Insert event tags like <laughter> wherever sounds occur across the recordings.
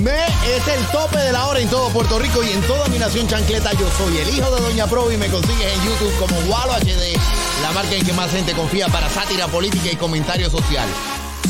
Me es el tope de la hora en todo Puerto Rico y en toda mi nación chancleta. Yo soy el hijo de Doña Pro y me consigues en YouTube como Walo HD, la marca en que más gente confía para sátira política y comentario social.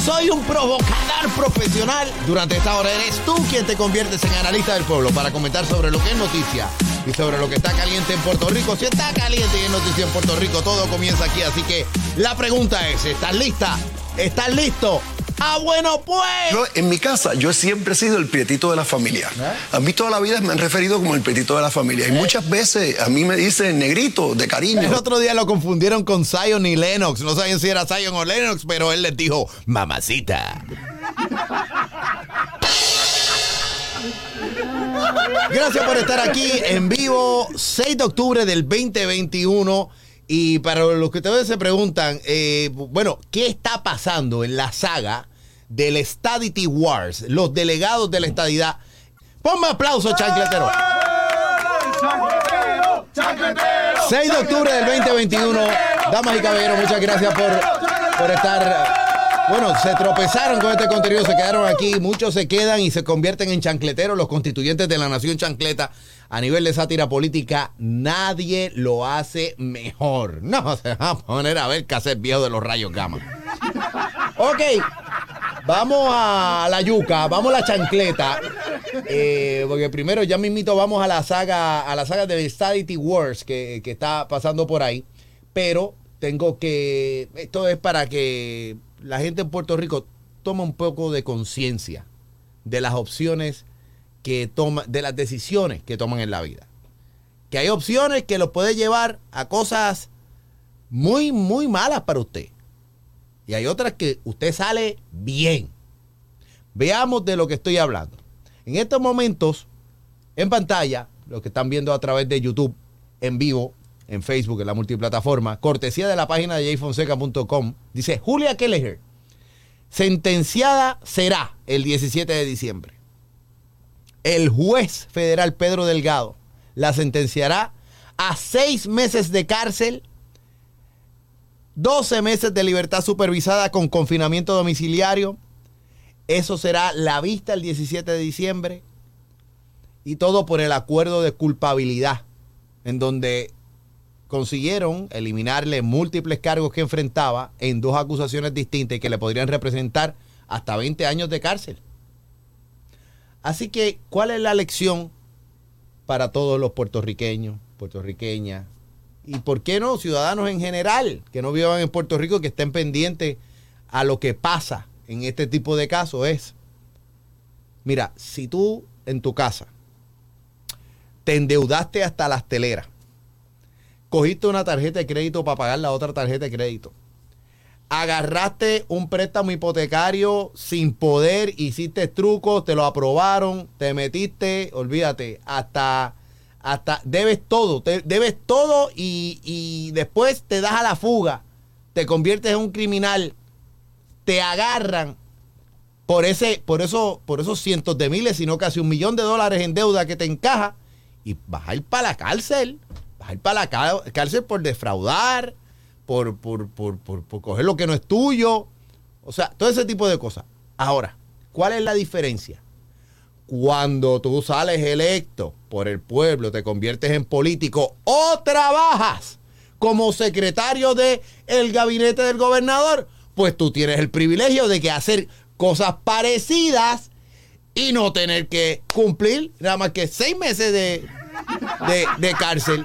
Soy un provocador profesional. Durante esta hora eres tú quien te conviertes en analista del pueblo para comentar sobre lo que es noticia y sobre lo que está caliente en Puerto Rico. Si está caliente y es noticia en Puerto Rico, todo comienza aquí. Así que la pregunta es, ¿estás lista? ¿Estás listo? Ah, bueno, pues. Yo, en mi casa, yo siempre he sido el prietito de la familia. ¿Eh? A mí toda la vida me han referido como el prietito de la familia. Y muchas veces a mí me dicen negrito, de cariño. El otro día lo confundieron con Zion y Lennox. No sabían si era Zion o Lennox, pero él les dijo, mamacita. Gracias por estar aquí en vivo, 6 de octubre del 2021. Y para los que ustedes se preguntan, eh, bueno, ¿qué está pasando en la saga del Stadity Wars? Los delegados de la estadidad. Ponme aplauso, chancletero. 6 de octubre del 2021. Damas y caballeros, muchas gracias por, por estar. Bueno, se tropezaron con este contenido, se quedaron aquí. Muchos se quedan y se convierten en chancleteros, los constituyentes de la nación chancleta. A nivel de sátira política, nadie lo hace mejor. No, se va a poner a ver cassette viejo de los rayos gamma. Ok, vamos a la yuca, vamos a la chancleta. Eh, porque primero ya mismito vamos a la saga, a la saga de Stadity Wars que, que está pasando por ahí. Pero tengo que. Esto es para que la gente en Puerto Rico tome un poco de conciencia de las opciones que toman, de las decisiones que toman en la vida. Que hay opciones que los puede llevar a cosas muy, muy malas para usted. Y hay otras que usted sale bien. Veamos de lo que estoy hablando. En estos momentos, en pantalla, los que están viendo a través de YouTube, en vivo, en Facebook, en la multiplataforma, cortesía de la página de jfonseca.com, dice Julia Kelleher, sentenciada será el 17 de diciembre. El juez federal Pedro Delgado la sentenciará a seis meses de cárcel, 12 meses de libertad supervisada con confinamiento domiciliario. Eso será la vista el 17 de diciembre. Y todo por el acuerdo de culpabilidad, en donde consiguieron eliminarle múltiples cargos que enfrentaba en dos acusaciones distintas y que le podrían representar hasta 20 años de cárcel. Así que, ¿cuál es la lección para todos los puertorriqueños, puertorriqueñas? Y por qué no, ciudadanos en general que no vivan en Puerto Rico, que estén pendientes a lo que pasa en este tipo de casos? Es, mira, si tú en tu casa te endeudaste hasta las teleras, cogiste una tarjeta de crédito para pagar la otra tarjeta de crédito, agarraste un préstamo hipotecario sin poder, hiciste trucos, te lo aprobaron, te metiste, olvídate, hasta, hasta debes todo, debes todo y, y después te das a la fuga, te conviertes en un criminal, te agarran por ese, por eso, por esos cientos de miles, sino casi un millón de dólares en deuda que te encaja y vas a ir para la cárcel, vas a ir para la cá- cárcel por defraudar, por, por, por, por coger lo que no es tuyo. O sea, todo ese tipo de cosas. Ahora, ¿cuál es la diferencia? Cuando tú sales electo por el pueblo, te conviertes en político o trabajas como secretario de el gabinete del gobernador, pues tú tienes el privilegio de que hacer cosas parecidas y no tener que cumplir nada más que seis meses de, de, de cárcel.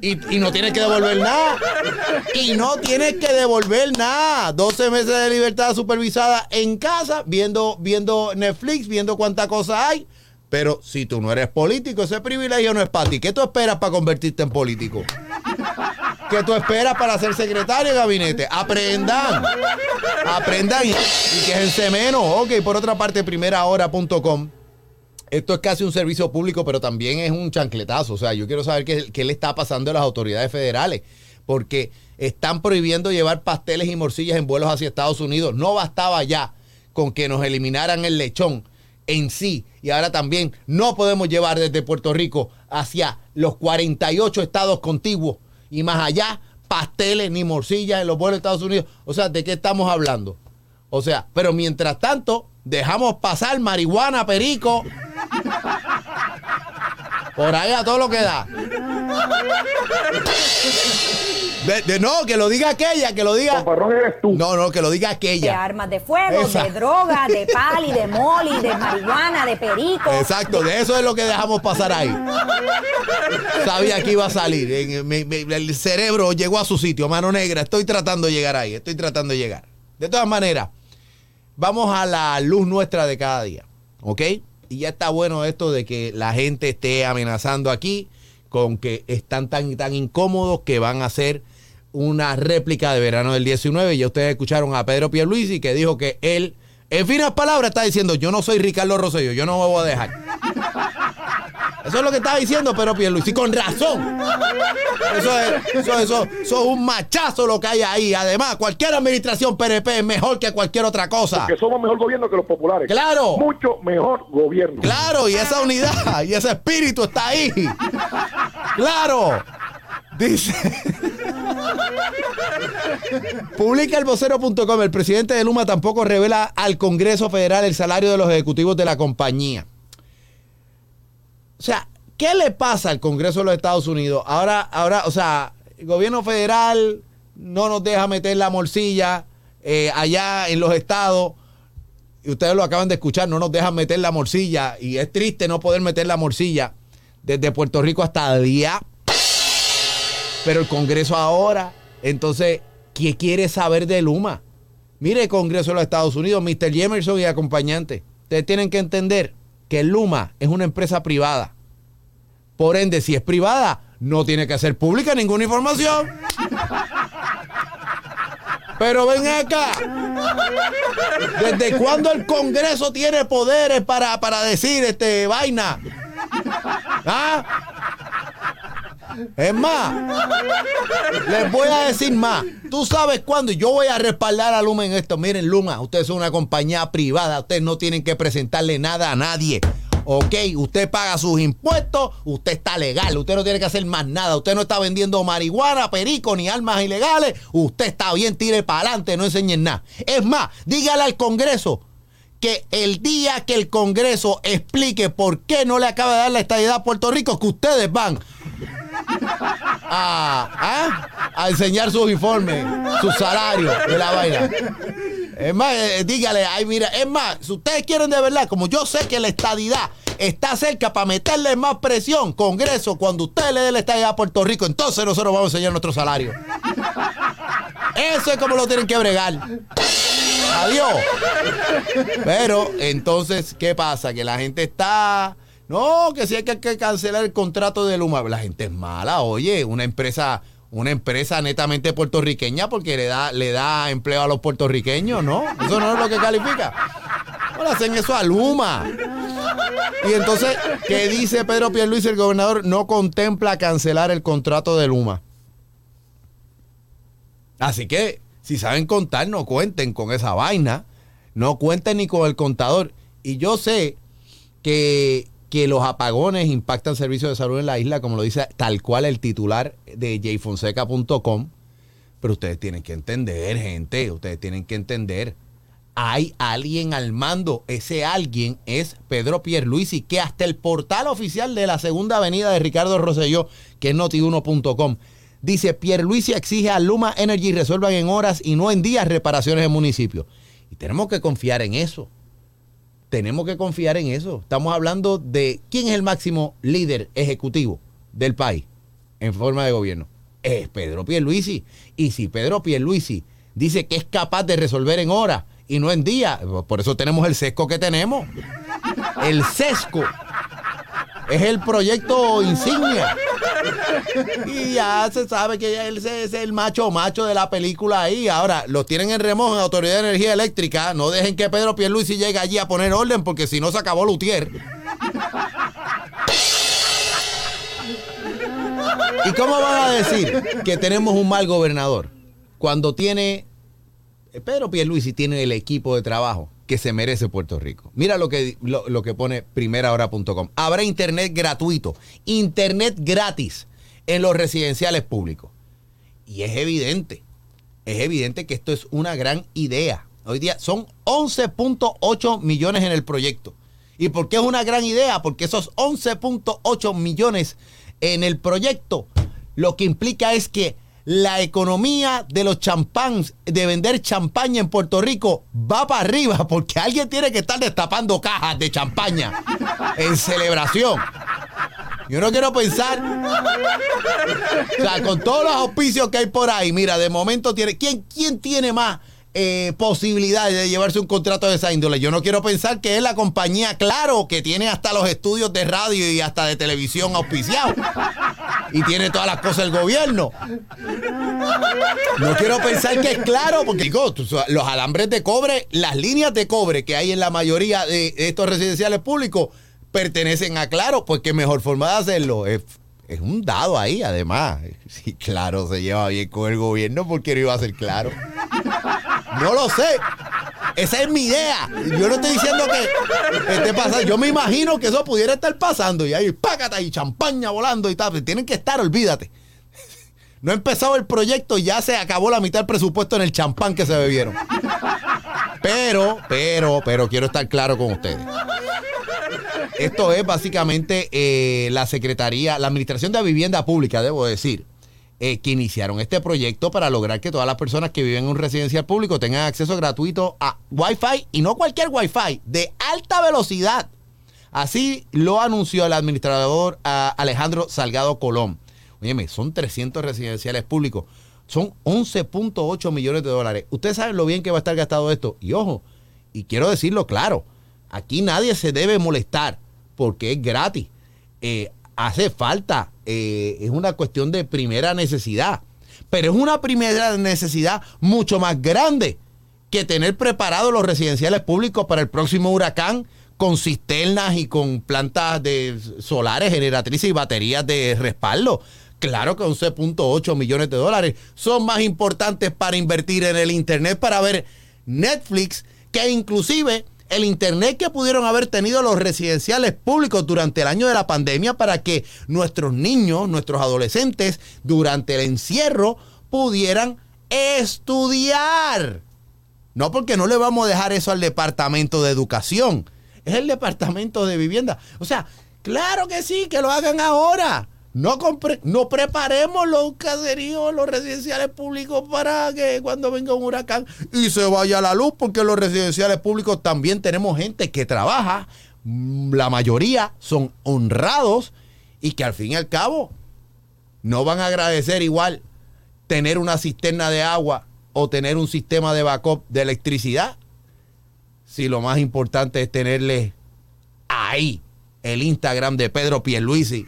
Y, no tienes que devolver nada. Y no tienes que devolver nada. 12 meses de libertad supervisada en casa, viendo, viendo Netflix, viendo cuánta cosa hay. Pero si tú no eres político, ese privilegio no es para ti. ¿Qué tú esperas para convertirte en político? que tú esperas para ser secretario de gabinete. Aprendan. Aprendan y, y quéjense menos. Ok, por otra parte, primerahora.com. Esto es casi un servicio público, pero también es un chancletazo. O sea, yo quiero saber qué, qué le está pasando a las autoridades federales. Porque están prohibiendo llevar pasteles y morcillas en vuelos hacia Estados Unidos. No bastaba ya con que nos eliminaran el lechón en sí. Y ahora también no podemos llevar desde Puerto Rico hacia los 48 estados contiguos y más allá pasteles ni morcillas en los vuelos de Estados Unidos. O sea, ¿de qué estamos hablando? O sea, pero mientras tanto, dejamos pasar marihuana, perico. Por ahí a todo lo que da. De, de- no, que lo diga aquella, que lo diga. Fanfarrón eres tú. No, no, que lo diga de aquella. armas de fuego, Esa. de droga, de <laughs> pali, de moli, de marihuana, de perico. Exacto, de eso es lo que dejamos pasar ahí. Sabía que iba a salir. El cerebro llegó a su sitio, mano negra. Estoy tratando de llegar ahí, estoy tratando de llegar. De todas maneras, vamos a la luz nuestra de cada día, ¿ok? Y ya está bueno esto de que la gente esté amenazando aquí con que están tan, tan incómodos que van a hacer una réplica de verano del 19. Ya ustedes escucharon a Pedro Pierluisi que dijo que él, en finas palabras, está diciendo, yo no soy Ricardo Rosselló, yo no me voy a dejar. <laughs> Eso es lo que estaba diciendo Pedro Pierluisi, con razón. Eso es, eso, eso, eso es un machazo lo que hay ahí. Además, cualquier administración PRP es mejor que cualquier otra cosa. Que somos mejor gobierno que los populares. Claro. Mucho mejor gobierno. Claro, y esa unidad y ese espíritu está ahí. Claro. Dice. Publica el vocero.com. El presidente de Luma tampoco revela al Congreso Federal el salario de los ejecutivos de la compañía. O sea, ¿qué le pasa al Congreso de los Estados Unidos? Ahora, ahora, o sea, el gobierno federal no nos deja meter la morcilla eh, allá en los estados y ustedes lo acaban de escuchar, no nos dejan meter la morcilla y es triste no poder meter la morcilla desde Puerto Rico hasta allá. Pero el Congreso ahora, entonces, ¿qué quiere saber de Luma? Mire el Congreso de los Estados Unidos, Mr. Jemerson y acompañante. Ustedes tienen que entender que Luma es una empresa privada. Por ende, si es privada, no tiene que ser pública ninguna información. Pero ven acá. ¿Desde cuándo el Congreso tiene poderes para, para decir este vaina? ¿Ah? Es más, les voy a decir más. Tú sabes cuándo yo voy a respaldar a Luma en esto. Miren, Luma, ustedes son una compañía privada. Ustedes no tienen que presentarle nada a nadie. Ok, usted paga sus impuestos, usted está legal, usted no tiene que hacer más nada, usted no está vendiendo marihuana, perico ni armas ilegales, usted está bien, tire para adelante, no enseñen nada. Es más, dígale al Congreso que el día que el Congreso explique por qué no le acaba de dar la estadidad a Puerto Rico, que ustedes van a, ¿ah? a enseñar sus informes, sus salarios de la vaina. Es más, eh, dígale, ay, mira, es más, si ustedes quieren de verdad, como yo sé que la estadidad está cerca para meterle más presión, Congreso, cuando usted le dé la estadidad a Puerto Rico, entonces nosotros vamos a enseñar nuestro salario. Eso es como lo tienen que bregar. Adiós. Pero entonces, ¿qué pasa? Que la gente está. No, que sí hay que, que cancelar el contrato de Luma. La gente es mala, oye, una empresa, una empresa netamente puertorriqueña porque le da, le da empleo a los puertorriqueños, ¿no? Eso no es lo que califica. No le hacen eso a Luma. Y entonces, ¿qué dice Pedro Pierluisi, el gobernador? No contempla cancelar el contrato de Luma. Así que, si saben contar, no cuenten con esa vaina. No cuenten ni con el contador. Y yo sé que, que los apagones impactan servicios de salud en la isla, como lo dice tal cual el titular de jfonseca.com. Pero ustedes tienen que entender, gente. Ustedes tienen que entender. Hay alguien al mando. Ese alguien es Pedro Pierluisi, que hasta el portal oficial de la segunda avenida de Ricardo Rosselló, que es noti1.com, dice Pierluisi exige a Luma Energy resuelvan en horas y no en días reparaciones en municipios. Y tenemos que confiar en eso. Tenemos que confiar en eso. Estamos hablando de quién es el máximo líder ejecutivo del país en forma de gobierno. Es Pedro Pierluisi. Y si Pedro Pierluisi dice que es capaz de resolver en horas y no en días, por eso tenemos el sesco que tenemos. El sesco es el proyecto insignia <laughs> Y ya se sabe que él es el macho macho de la película ahí. Ahora, los tienen en remojo en Autoridad de Energía Eléctrica. No dejen que Pedro Pierluisi llegue allí a poner orden porque si no se acabó Lutier. ¿Y cómo van a decir que tenemos un mal gobernador? Cuando tiene Pedro Pierluisi tiene el equipo de trabajo que se merece Puerto Rico. Mira lo que, lo, que pone primerahora.com. Habrá internet gratuito, internet gratis en los residenciales públicos. Y es evidente, es evidente que esto es una gran idea. Hoy día son 11.8 millones en el proyecto. ¿Y por qué es una gran idea? Porque esos 11.8 millones en el proyecto lo que implica es que la economía de los champáns, de vender champaña en Puerto Rico, va para arriba <laughs> porque alguien tiene que estar destapando cajas de champaña en celebración. Yo no quiero pensar. O sea, con todos los auspicios que hay por ahí, mira, de momento tiene. ¿Quién, quién tiene más eh, posibilidades de llevarse un contrato de esa índole? Yo no quiero pensar que es la compañía Claro, que tiene hasta los estudios de radio y hasta de televisión auspiciados. Y tiene todas las cosas del gobierno. No quiero pensar que es claro, porque digo, los alambres de cobre, las líneas de cobre que hay en la mayoría de estos residenciales públicos pertenecen a Claro, pues qué mejor forma de hacerlo. Es, un dado ahí, además. Si Claro se lleva bien con el gobierno, ¿por qué no iba a ser Claro? No lo sé. Esa es mi idea. Yo no estoy diciendo que esté pasando. Yo me imagino que eso pudiera estar pasando. Y ahí, págata y champaña volando y tal. Tienen que estar, olvídate. No ha empezado el proyecto ya se acabó la mitad del presupuesto en el champán que se bebieron. Pero, pero, pero quiero estar claro con ustedes. Esto es básicamente eh, la Secretaría, la Administración de Vivienda Pública, debo decir, eh, que iniciaron este proyecto para lograr que todas las personas que viven en un residencial público tengan acceso gratuito a Wi-Fi y no cualquier Wi-Fi, de alta velocidad. Así lo anunció el administrador Alejandro Salgado Colón. Óyeme, son 300 residenciales públicos. Son 11.8 millones de dólares. Ustedes saben lo bien que va a estar gastado esto. Y ojo, y quiero decirlo claro, aquí nadie se debe molestar porque es gratis. Eh, hace falta, eh, es una cuestión de primera necesidad. Pero es una primera necesidad mucho más grande que tener preparados los residenciales públicos para el próximo huracán con cisternas y con plantas de solares, generatrices y baterías de respaldo. Claro que 11.8 millones de dólares son más importantes para invertir en el Internet, para ver Netflix, que inclusive el Internet que pudieron haber tenido los residenciales públicos durante el año de la pandemia para que nuestros niños, nuestros adolescentes, durante el encierro pudieran estudiar. No porque no le vamos a dejar eso al Departamento de Educación, es el Departamento de Vivienda. O sea, claro que sí, que lo hagan ahora. No, compre- no preparemos los caseríos, los residenciales públicos para que cuando venga un huracán y se vaya la luz, porque los residenciales públicos también tenemos gente que trabaja, mm, la mayoría son honrados y que al fin y al cabo no van a agradecer igual tener una cisterna de agua o tener un sistema de backup de electricidad si lo más importante es tenerle ahí el Instagram de Pedro Pierluisi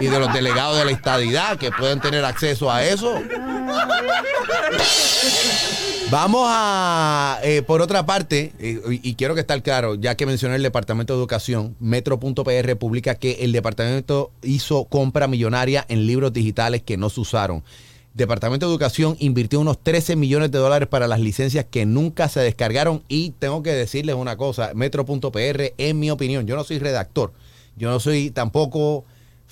y de los delegados de la estadidad que pueden tener acceso a eso. Vamos a, eh, por otra parte, eh, y, quiero que estar claro, ya que mencioné el Departamento de Educación, Metro.pr publica que el departamento hizo compra millonaria en libros digitales que no se usaron. Departamento de Educación invirtió unos 13 millones de dólares para las licencias que nunca se descargaron y tengo que decirles una cosa, Metro.pr, en mi opinión, yo no soy redactor, yo no soy tampoco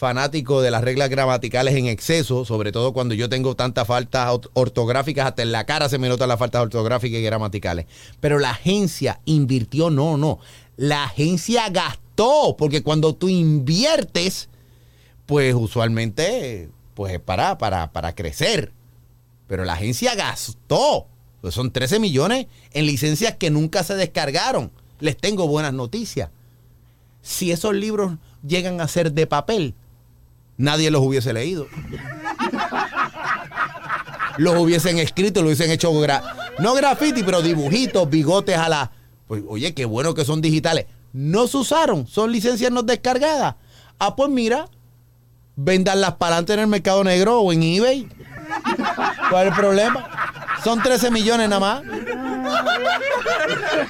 fanático de las reglas gramaticales en exceso, sobre todo cuando yo tengo tantas faltas ort- ortográficas, hasta en la cara se me notan las faltas ortográficas y gramaticales. Pero la agencia invirtió, no, no. La agencia gastó, porque cuando tú inviertes, pues usualmente pues es para, para, para crecer. Pero la agencia gastó. Pues son 13 millones en licencias que nunca se descargaron. Les tengo buenas noticias. Si esos libros llegan a ser de papel, nadie los hubiese leído. Los hubiesen escrito, lo hubiesen hecho, gra- no graffiti, pero dibujitos, bigotes a la... Pues, oye, qué bueno que son digitales. No se usaron, son licencias no descargadas. Ah, pues mira, Vendanlas para adelante en el mercado negro o en eBay. ¿Cuál es el problema? Son 13 millones nada más.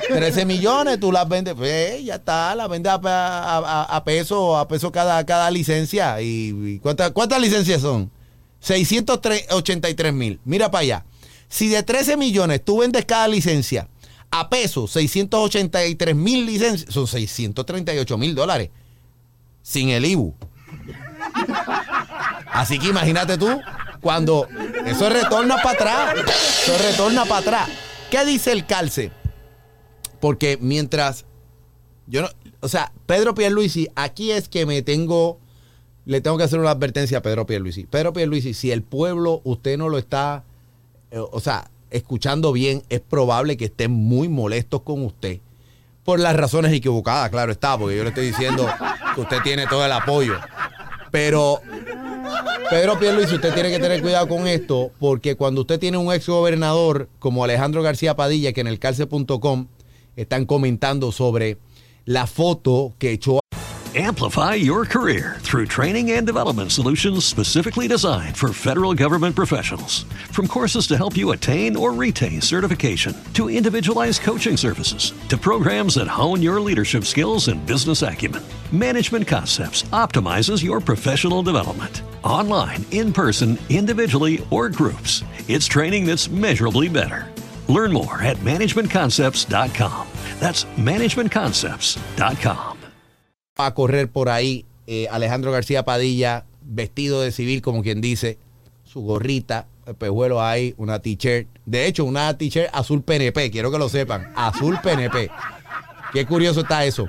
13 millones, tú las vendes, pues ya está, las vendes a, a- peso, a peso cada, cada licencia. ¿Y, y cuántas, cuántas licencias son? 683 mil. Mira para allá. Si de 13 millones tú vendes cada licencia a peso, 683 mil licencias, son 638 mil dólares. Sin el IBU. Así que imagínate tú, cuando eso retorna para atrás, eso retorna para atrás. ¿Qué dice el calce? Porque mientras yo no, o sea, Pedro Pierluisi, aquí es que me tengo, le tengo que hacer una advertencia a Pedro Pierluisi. Pedro Pierluisi, si el pueblo usted no lo está, eh, o sea, escuchando bien, es probable que estén muy molestos con usted. Por las razones equivocadas, claro está, porque yo le estoy diciendo que usted tiene todo el apoyo. Pero Pedro Pierluisi, usted tiene que tener cuidado con esto, porque cuando usted tiene un ex gobernador como Alejandro García Padilla, que en el calce.com están comentando sobre la foto que echó Amplify your career through training and development solutions specifically designed for federal government professionals. From courses to help you attain or retain certification, to individualized coaching services, to programs that hone your leadership skills and business acumen, Management Concepts optimizes your professional development. Online, in person, individually, or groups, it's training that's measurably better. Learn more at managementconcepts.com. That's managementconcepts.com. a correr por ahí eh, Alejandro García Padilla, vestido de civil, como quien dice, su gorrita, el pejuelo ahí, una t-shirt. De hecho, una t-shirt azul PNP, quiero que lo sepan, azul PNP. Qué curioso está eso.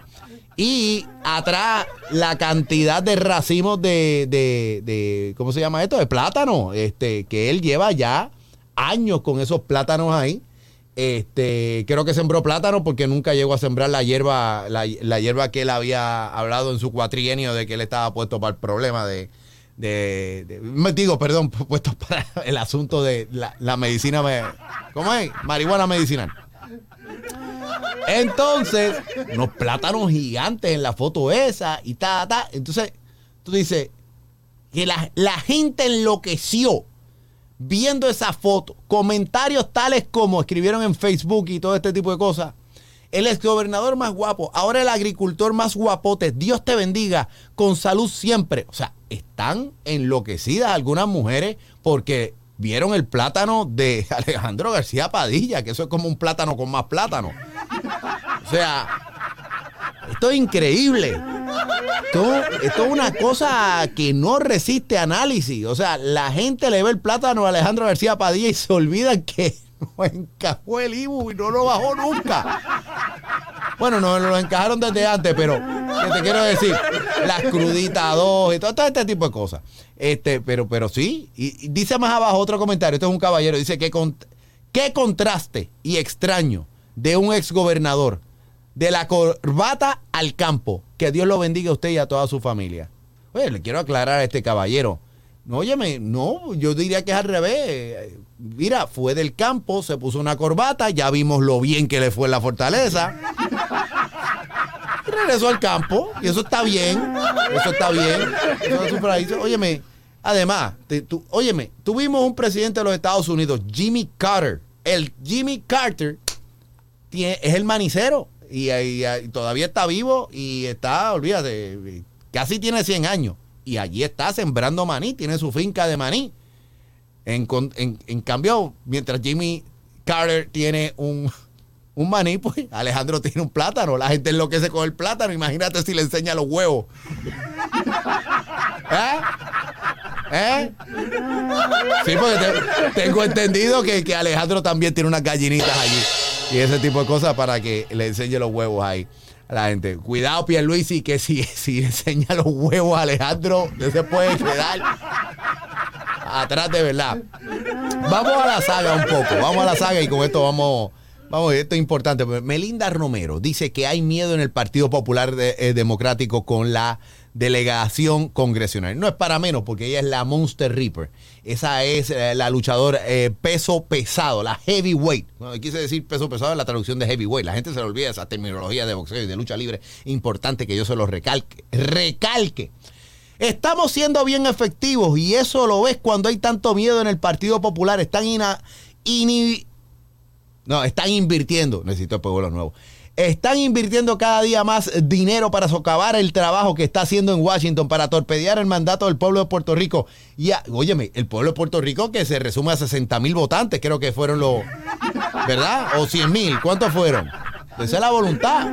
Y atrás la cantidad de racimos de, de, de- ¿cómo se llama esto? De plátano, este, que él lleva ya años con esos plátanos ahí. Este, creo que sembró plátano porque nunca llegó a sembrar la hierba, la, la hierba que él había hablado en su cuatrienio de que él estaba puesto para el problema de, de, me digo, perdón, <laughs> puesto para el asunto de la, la medicina, me- ¿cómo es? Marihuana medicinal. Entonces, unos plátanos gigantes en la foto esa y ta, ta. Entonces, tú dices que la, la gente enloqueció viendo esa foto. Comentarios tales como escribieron en Facebook y todo este tipo de cosas. El exgobernador más guapo, ahora el agricultor más guapote. Dios te bendiga, con salud siempre. O sea, están enloquecidas algunas mujeres porque vieron el plátano de <laughs> Alejandro García Padilla, que eso es como un plátano con más plátano. O sea, esto es increíble. Esto, esto es una cosa que no resiste análisis. O sea, la gente le ve el plátano a Alejandro García Padilla y se olvidan que <laughs> encajó el Ibu y no lo bajó nunca. Bueno, no lo encajaron desde antes, pero ¿qué te quiero decir? Las cruditas dos y todo, este tipo de cosas. Este, pero, pero sí. Y, y dice más abajo otro comentario. Este es un caballero. Dice que con, qué contraste y extraño de un exgobernador de la corbata al campo. Que Dios lo bendiga a usted y a toda su familia. Oye, le quiero aclarar a este caballero. No, óyeme, no, yo diría que es al revés. Mira, fue del campo, se puso una corbata, ya vimos lo bien que le fue en la fortaleza. <laughs> Regresó al campo, y eso está bien, eso está bien. Eso. Óyeme, además, te- tú- óyeme, tuvimos un presidente de los Estados Unidos, Jimmy Carter. El Jimmy Carter tiene- es el manicero y, y- y todavía está vivo y está, olvídate, casi tiene 100 años. Y allí está sembrando maní, tiene su finca de maní. En, cambio, mientras Jimmy Carter tiene un, <laughs> un maní, pues Alejandro tiene un plátano. La gente enloquece con el plátano. Imagínate si le enseña los huevos. <laughs> ¿Eh? ¿Eh? Sí, porque te- tengo entendido que, que Alejandro también tiene unas gallinitas allí. Y ese tipo de cosas para que le enseñe los huevos ahí la gente. Cuidado, Pierluisi, que si, <laughs> si enseña los huevos a Alejandro, no se puede quedar atrás de verdad. Vamos a la saga un poco. Vamos a la saga y con esto vamos. Vamos, esto es importante. Melinda Romero dice que hay miedo en el Partido Popular eh, Democrático con la delegación congresional. No es para menos, porque ella es la Monster Reaper. Esa es eh, la luchadora eh, peso pesado, la heavyweight. Bueno, quise decir peso pesado en la traducción de heavyweight. La gente se le olvida esa terminología de boxeo y de lucha libre importante que yo se lo recalque. Recalque. Estamos siendo bien efectivos y eso lo ves cuando hay tanto miedo en el Partido Popular. Están ina- ini- no, están invirtiendo. Necesito pueblo nuevo. Están invirtiendo cada día más dinero para socavar el trabajo que está haciendo en Washington, para torpedear el mandato del pueblo de Puerto Rico. Y, a- óyeme, el pueblo de Puerto Rico que se resume a 60 mil votantes, creo que fueron los, ¿verdad? O 100 mil, ¿cuántos fueron? Esa es la voluntad.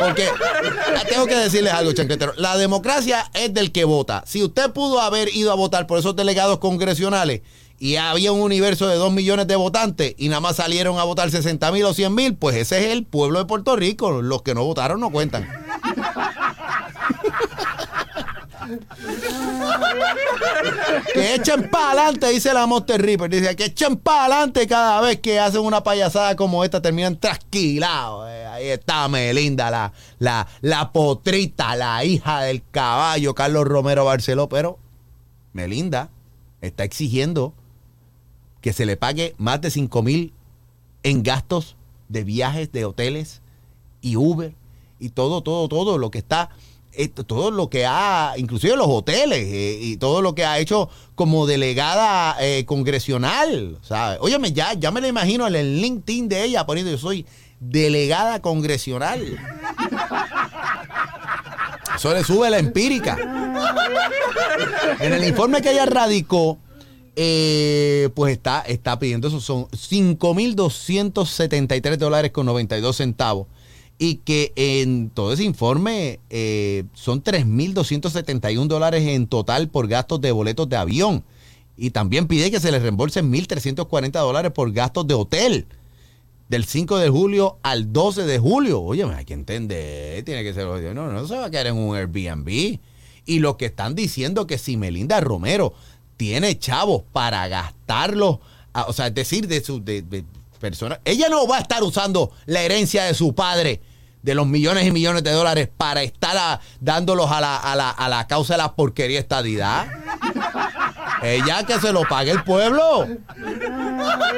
Porque ah, tengo que decirles algo, chanquetero. La democracia es del que vota. Si usted pudo haber ido a votar por esos delegados congresionales y había un universo de 2 millones de votantes y nada más salieron a votar 60 mil o 100 mil, pues ese es el pueblo de Puerto Rico. Los que no votaron no cuentan. Que echen para adelante, dice la Monster Reaper. Dice que echen para adelante cada vez que hacen una payasada como esta, terminan trasquilados. Eh, ahí está Melinda, la, la, la potrita, la hija del caballo, Carlos Romero Barceló. Pero Melinda está exigiendo que se le pague más de 5 mil en gastos de viajes, de hoteles y Uber y todo, todo, todo lo que está, esto, todo lo que ha, inclusive los hoteles eh, y todo lo que ha hecho como delegada eh, congresional. ¿sabes? Óyeme, ya, ya me lo imagino en el LinkedIn de ella poniendo yo soy delegada congresional. Eso le sube la empírica. En el informe que ella radicó, eh, pues está, está pidiendo eso, son 5.273 dólares con 92 centavos. Y que en todo ese informe eh, son 3.271 dólares en total por gastos de boletos de avión. Y también pide que se le reembolsen 1.340 dólares por gastos de hotel. Del 5 de julio al 12 de julio. Oye, hay que entender, tiene que ser. No, no se va a quedar en un Airbnb. Y lo que están diciendo que si Melinda Romero tiene chavos para gastarlos, o sea, es decir, de su de, de personas, ella no va a estar usando la herencia de su padre de los millones y millones de dólares para estar dándolos a la, a, la, a la causa de la porquería estadidad. Ella que se lo pague el pueblo.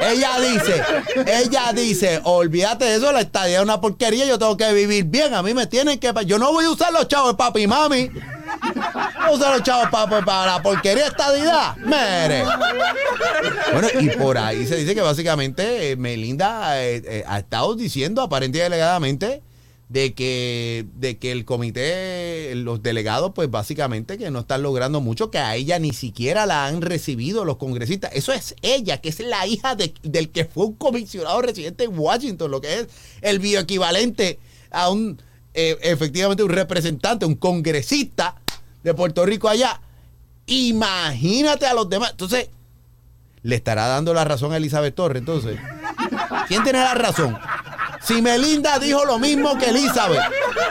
Ella dice, ella dice, olvídate de eso, la estadía es una porquería, yo tengo que vivir bien, a mí me tienen que... Yo no voy a usar los chavos de papi y mami. Voy a usar los chavos pa- pa- para, la porquería estadidad. Mere. Bueno, y por ahí se dice que básicamente eh, Melinda eh, eh, ha estado diciendo, aparentemente y delegadamente, de que, de que el comité, los delegados, pues básicamente que no están logrando mucho, que a ella ni siquiera la han recibido los congresistas. Eso es ella, que es la hija de- del que fue un comisionado residente en Washington, lo que es el bioequivalente a un, eh, efectivamente, un representante, un congresista de Puerto Rico allá. Imagínate a los demás. Entonces, le estará dando la razón a Elizabeth Torres, entonces. ¿Quién tiene la razón? Si Melinda dijo lo mismo que Elizabeth,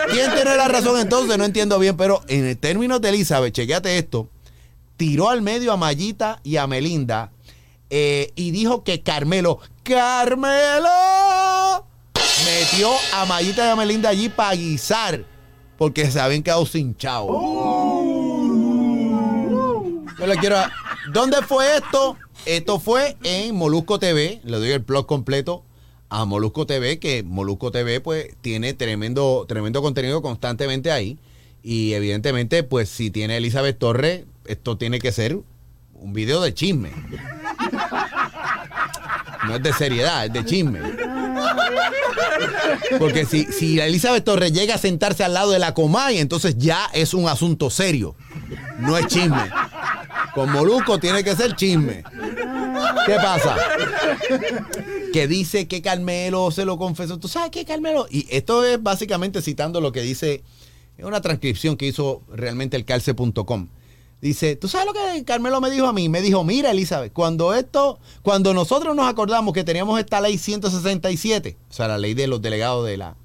¿quién tiene la razón entonces? No entiendo bien, pero en el términos de Elizabeth, chequeate esto, tiró al medio a Mayita y a Melinda eh, y dijo que Carmelo, Carmelo, metió a Mayita y a Melinda allí para guisar porque se habían quedado sin chavo. ¿Dónde fue esto? Esto fue en Molusco TV. Le doy el blog completo a Molusco TV, que Molusco TV pues tiene tremendo, tremendo contenido constantemente ahí. Y evidentemente, pues si tiene Elizabeth Torres, esto tiene que ser un video de chisme. No es de seriedad, es de chisme. Porque si, si Elizabeth Torres llega a sentarse al lado de la Comay, entonces ya es un asunto serio. No es chisme. Con Molusco tiene que ser chisme. ¿Qué pasa? Que dice que Carmelo se lo confesó. ¿Tú sabes qué, Carmelo? Y esto es básicamente citando lo que dice, es una transcripción que hizo realmente el calce.com. Dice, ¿tú sabes lo que Carmelo me dijo a mí? Me dijo, mira, Elizabeth, cuando esto, cuando nosotros nos acordamos que teníamos esta ley 167, o sea, la ley de los delegados de la,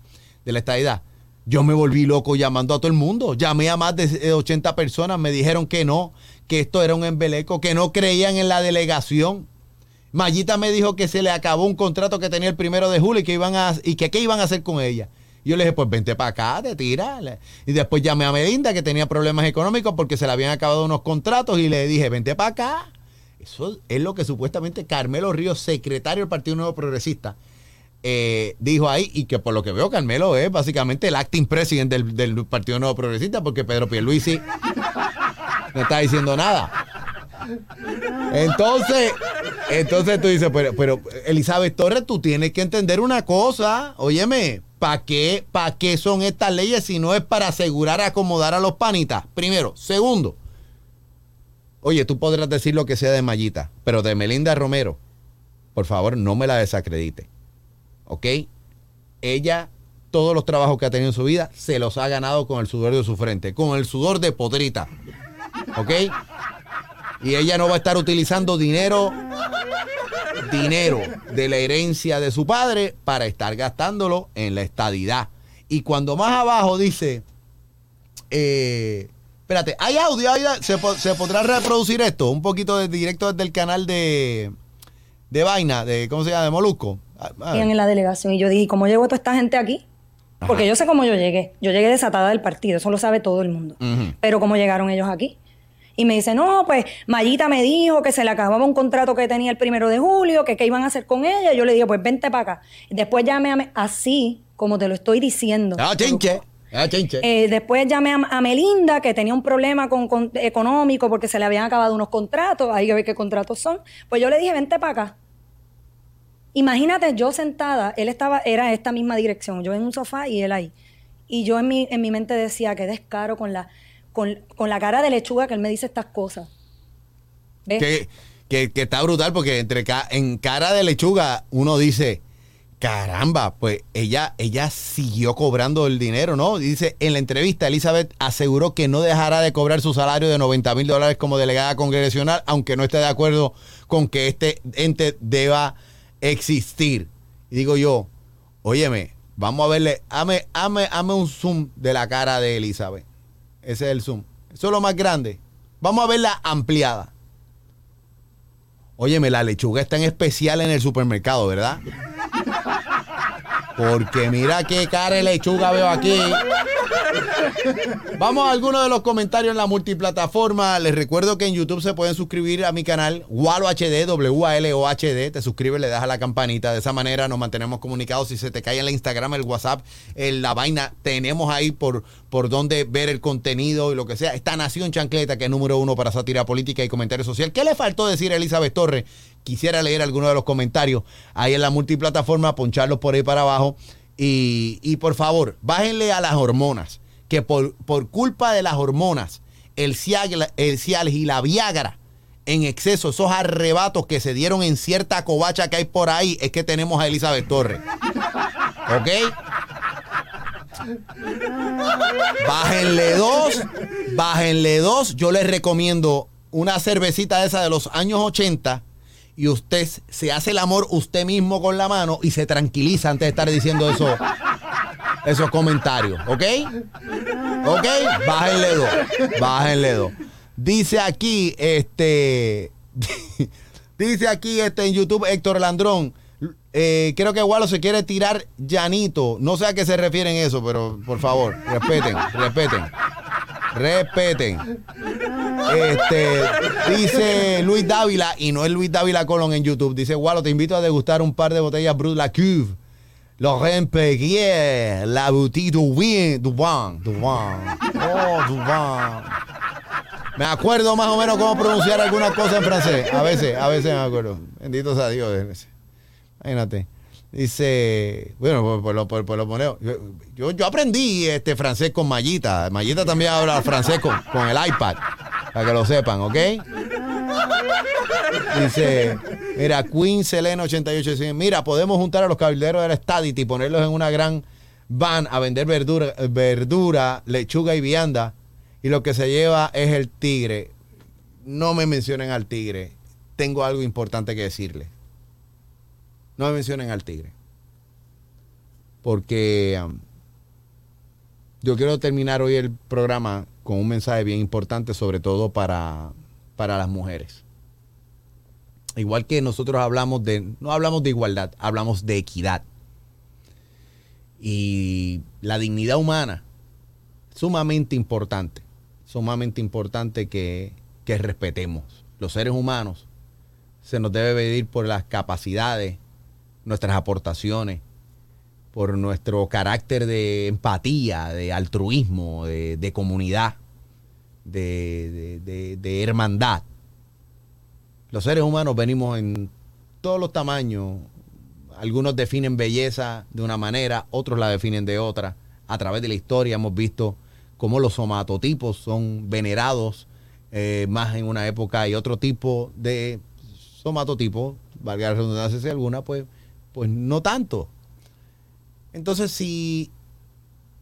de la estadidad, yo me volví loco llamando a todo el mundo. Llamé a más de 80 personas, me dijeron que no, que esto era un embeleco, que no creían en la delegación. Mayita me dijo que se le acabó un contrato que tenía el primero de julio y que iban a, y que qué iban a hacer con ella. Yo le dije, pues vente para acá, te tira. Y después llamé a Melinda, que tenía problemas económicos porque se le habían acabado unos contratos, y le dije, vente para acá. Eso es lo que supuestamente Carmelo Ríos, secretario del Partido Nuevo Progresista, eh, dijo ahí, y que por lo que veo, Carmelo es básicamente el acting president del, del Partido Nuevo Progresista, porque Pedro Pierluisi No está diciendo nada. Entonces, entonces tú dices, pero, pero Elizabeth Torres, tú tienes que entender una cosa. Óyeme, ¿para qué, ¿para qué son estas leyes si no es para asegurar acomodar a los panitas? Primero. Segundo, oye, tú podrás decir lo que sea de Mayita, pero de Melinda Romero, por favor, no me la desacredite. ¿Ok? Ella, todos los trabajos que ha tenido en su vida, se los ha ganado con el sudor de su frente, con el sudor de podrita. ¿Ok? Y ella no va a estar utilizando dinero, dinero de la herencia de su padre para estar gastándolo en la estadidad. Y cuando más abajo dice, eh, espérate, ¿hay audio? ¿Hay- ¿Se, po- se podrá reproducir esto? Un poquito de directo desde el canal de, de Vaina, de, ¿cómo se llama? De Molusco. Ah, ah. en la delegación. Y yo dije, ¿cómo llegó toda esta gente aquí? Porque yo sé cómo yo llegué. Yo llegué desatada del partido, eso lo sabe todo el mundo. Pero ¿cómo llegaron ellos aquí? Y me dice, no, pues Mayita me dijo que se le acababa un contrato que tenía el primero de julio, que qué iban a hacer con ella. Yo le dije, pues vente para acá. Después llamé a... Así, como te lo estoy diciendo. Ah, chinche. Ah, chinche. Eh, después llamé a, a Melinda, que tenía un problema con, con- económico porque se le habían acabado unos contratos. Hay que ver qué contratos son. Pues yo le dije, vente para acá. Imagínate yo sentada, él estaba, era esta misma dirección, yo en un sofá y él ahí. Y yo en mi, en mi mente decía, qué descaro con la, con, con la cara de lechuga que él me dice estas cosas. Que, que- está brutal porque entre ca- en cara de lechuga uno dice, caramba, pues ella, ella siguió cobrando el dinero, ¿no? Dice, en la entrevista Elizabeth aseguró que no dejará de cobrar su salario de 90 mil dólares como delegada congresional, aunque no esté de acuerdo con que este ente deba existir. Digo yo, óyeme, vamos a verle, ame, ame, ame un zoom de la cara de Elizabeth. Ese es el zoom. Eso es lo más grande. Vamos a verla ampliada. Óyeme, la lechuga está en especial en el supermercado, ¿verdad? Porque mira qué cara de lechuga veo aquí. <laughs> Vamos a algunos de los comentarios en la multiplataforma. Les recuerdo que en YouTube se pueden suscribir a mi canal Walo HD, W-A-L-O-H-D. Te suscribes, le das a la campanita. De esa manera nos mantenemos comunicados. Si se te cae en la Instagram, el WhatsApp, la vaina, tenemos ahí por, por donde ver el contenido y lo que sea. Esta Nación Chancleta, que es número uno para sátira política y comentario social. ¿Qué le faltó decir a Elizabeth Torres? Quisiera leer algunos de los comentarios ahí en la multiplataforma, poncharlos por ahí para abajo. Y, y por favor, bájenle a las hormonas, que por, por culpa de las hormonas, el Ciagra, el Cialis y la Viagra en exceso, esos arrebatos que se dieron en cierta covacha que hay por ahí, es que tenemos a Elizabeth Torres. ¿Ok? Bájenle dos, bájenle dos. Yo les recomiendo una cervecita esa de los años 80 y usted se hace el amor usted mismo con la mano y se tranquiliza antes de estar diciendo eso, esos comentarios, ¿ok? ¿Ok? Bájenle dos, bájenle dos. Dice aquí, este, <laughs> dice aquí este en YouTube Héctor Landrón, eh, creo que Walo se quiere tirar llanito. No sé a qué se refieren eso, pero por favor, respeten, respeten. Respeten. Este, dice Luis Dávila, y no es Luis Dávila Colón en YouTube. Dice, Walo, te invito a degustar un par de botellas Brut La Cuve. Laurent Perrier, la boutique Dubin, Dubin, Dubin. Oh, Dubin. Me acuerdo más o menos cómo pronunciar algunas cosas en francés. A veces, a veces me acuerdo. Bendito sea Dios. Imagínate. Dice, bueno, por, por lo, por, por lo poneo. Yo, yo aprendí este francés con Mayita. Mayita también habla francés con, con el iPad. Para que lo sepan, ¿ok? Dice, mira, Queen Selena 88 dice, mira, podemos juntar a los cabilderos de la y ponerlos en una gran van a vender verdura, verdura, lechuga y vianda. Y lo que se lleva es el tigre. No me mencionen al tigre. Tengo algo importante que decirles. No me mencionen al tigre. Porque um, yo quiero terminar hoy el programa con un mensaje bien importante, sobre todo para, para las mujeres. Igual que nosotros hablamos de, no hablamos de igualdad, hablamos de equidad. Y la dignidad humana, sumamente importante, sumamente importante que, que respetemos. Los seres humanos se nos debe medir por las capacidades, nuestras aportaciones, por nuestro carácter de empatía, de altruismo, de, comunidad. de, hermandad. Los seres humanos venimos en todos los tamaños. Algunos definen belleza de una manera, otros la definen de otra. A través de la historia hemos visto cómo los somatotipos son venerados eh, más en una época y otro tipo de somatotipos, valga la redundancia si alguna, pues, pues no tanto. Entonces, si,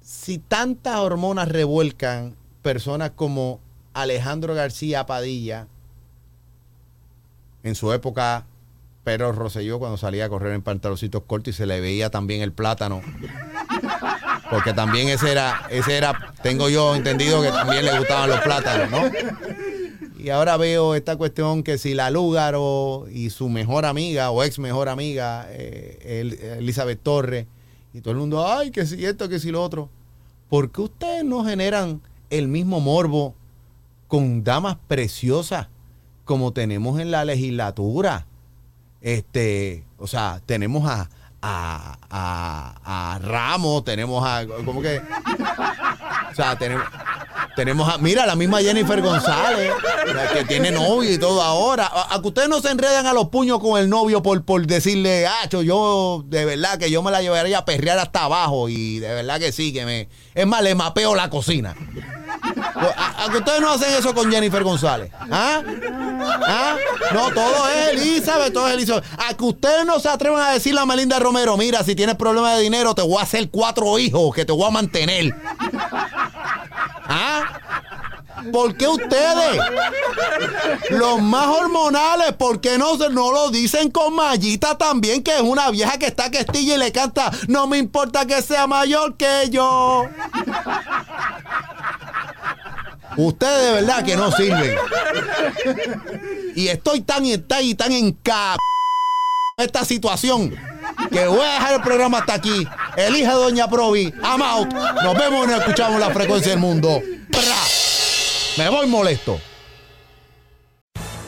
si tantas hormonas revuelcan personas como Alejandro García Padilla, en su época, Pedro Rosselló, cuando salía a correr en pantaloncitos cortos y se le veía también el plátano. Porque también ese era, ese era, tengo yo entendido que también le gustaban los plátanos, ¿no? Y ahora veo esta cuestión que si la Lúgaro y su mejor amiga o ex mejor amiga, eh, El- Elizabeth Torres, y todo el mundo, ay, que si esto, que si lo otro. ¿Por qué ustedes no generan el mismo morbo con damas preciosas como tenemos en la legislatura? Este, o sea, tenemos a, a, a, a Ramos, tenemos a, ¿cómo que? O sea, tenemos, tenemos a, mira, la misma Jennifer González, que tiene novio y todo ahora. A, a que ustedes no se enredan a los puños con el novio por, por decirle, acho, yo de verdad que yo me la llevaría a perrear hasta abajo y de verdad que sí, que me... Es más, le mapeo la cocina. A, a que ustedes no hacen eso con Jennifer González. ¿Ah? ¿Ah? No, todo es Elizabeth, todo es Elizabeth. A que ustedes no se atrevan a decirle a Melinda Romero, mira, si tienes problemas de dinero, te voy a hacer cuatro hijos que te voy a mantener. ¿Ah? ¿Por qué ustedes? Los más hormonales, ¿por qué no, no lo dicen con Mayita también, que es una vieja que está que estilla y le canta, no me importa que sea mayor que yo? Ustedes de verdad que no sirven. Y estoy tan y tan y tan en esta situación que voy a dejar el programa hasta aquí. Elige a Doña Provi. I'm out. Nos vemos y nos escuchamos la frecuencia del mundo. Pra. Me voy molesto.